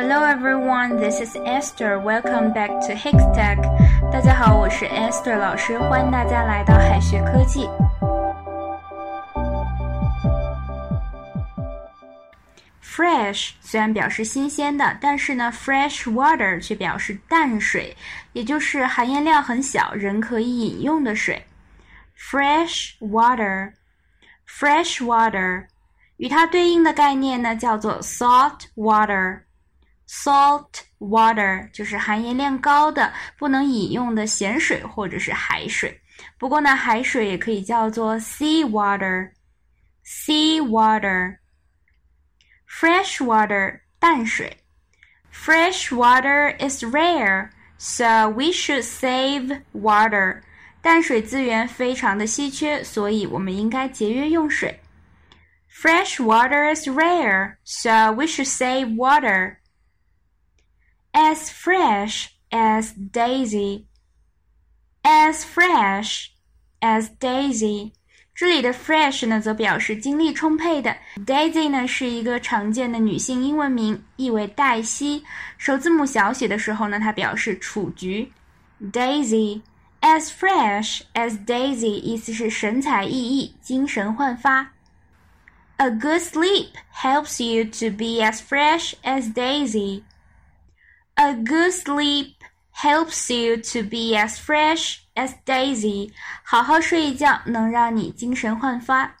Hello everyone, this is Esther. Welcome back to Hikstech. 大家好，我是 Esther 老师，欢迎大家来到海学科技。Fresh 虽然表示新鲜的，但是呢，fresh water 却表示淡水，也就是含盐量很小，人可以饮用的水。Fresh water，fresh water，与它对应的概念呢叫做 salt water。 Salt water 就是含盐量高的、不能饮用的咸水或者是海水。不过呢，海水也可以叫做 sea water。Sea water。Fresh water 淡水。Fresh water is rare, so we should save water. 淡水资源非常的稀缺，所以我们应该节约用水。Fresh water is rare, so we should save water. As fresh as daisy, as fresh as daisy. 这里的 fresh 呢，则表示精力充沛的。Daisy 呢，是一个常见的女性英文名，意为黛西。首字母小写的时候呢，它表示雏菊。Daisy as fresh as Daisy，意思是神采奕奕，精神焕发。A good sleep helps you to be as fresh as Daisy. A good sleep helps you to be as fresh as Daisy。好好睡一觉能让你精神焕发。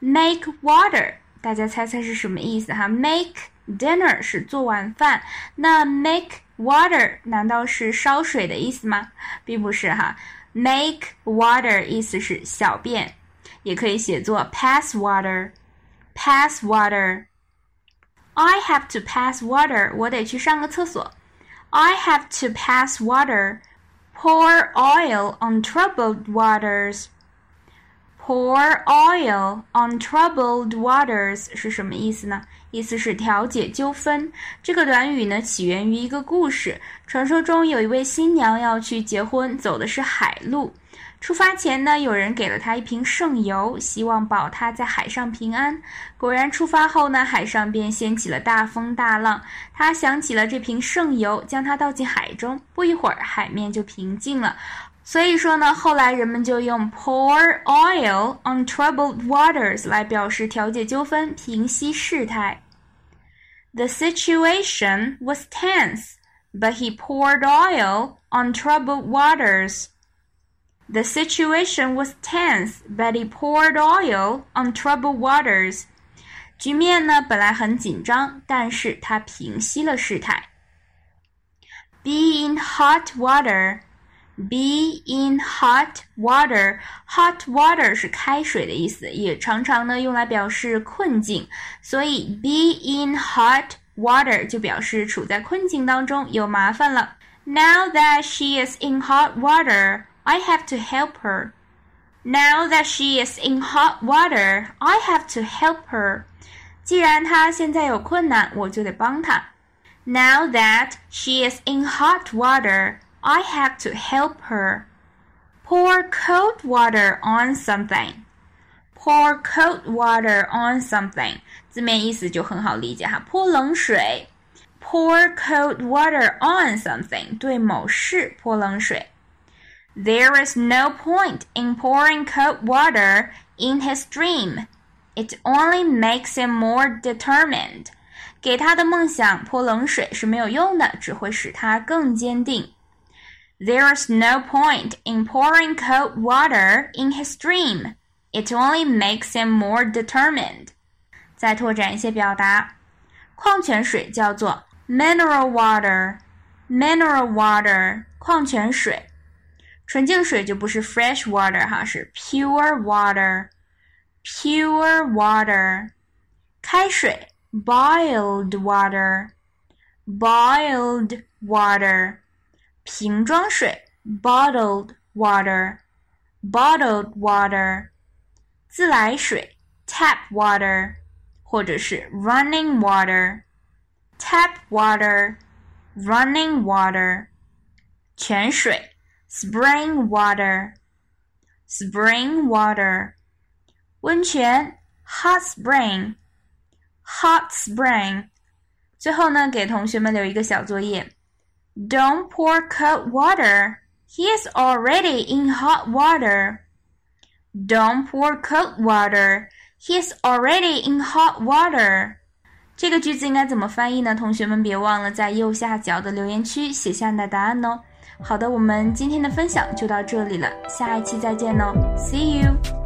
Make water，大家猜猜是什么意思哈？Make dinner 是做晚饭，那 make water 难道是烧水的意思吗？并不是哈。Make water 意思是小便，也可以写作 pass water。Pass water。 I have to pass water，我得去上个厕所。I have to pass water. Pour oil on troubled waters. Pour oil on troubled waters 是什么意思呢？意思是调解纠纷。这个短语呢，起源于一个故事。传说中有一位新娘要去结婚，走的是海路。 出发前呢，有人给了他一瓶圣油，希望保他在海上平安。果然，出发后呢，海上便掀起了大风大浪。他想起了这瓶圣油，将它倒进海中，不一会儿，海面就平静了。所以说呢，后来人们就用 pour oil on troubled waters 来表示调解纠纷、平息事态。The situation was tense, but he poured oil on troubled waters. The situation was tense, but he poured oil on troubled waters. 局面呢本来很紧张，但是他平息了事态。Be in hot water. Be in hot water. Hot water 是开水的意思，也常常呢用来表示困境。所以 be in hot water 就表示处在困境当中，有麻烦了。Now that she is in hot water. I have to help her. Now that she is in hot water, I have to help her. 既然她现在有困难，我就得帮她。Now that she is in hot water, I have to help her. Pour cold water on something. Pour cold water on something，字面意思就很好理解哈，泼冷水。Pour cold water on something，对某事泼冷水。 there is no point in pouring cold water in his dream. It only makes him more determined. 给他的梦想泼冷水是没有用的，只会使他更坚定。There is no point in pouring cold water in his dream. It only makes him more determined. 再拓展一些表达，矿泉水叫做 mineral water。mineral water，矿泉水。 纯净水就不是 fresh water 哈，是 pure water，pure water。开水 boiled water，boiled water。瓶装水 bottled water，bottled water。自来水 tap water，或者是 running water，tap water，running water。泉水 spring water, spring water. 温泉 hot spring, hot spring. 最后呢，给同学们留一个小作业：Don't pour cold water. He is already in hot water. Don't pour cold water. He is already in hot water. 这个句子应该怎么翻译呢？同学们别忘了在右下角的留言区写下你的答案哦。 好的，我们今天的分享就到这里了，下一期再见哦，See you。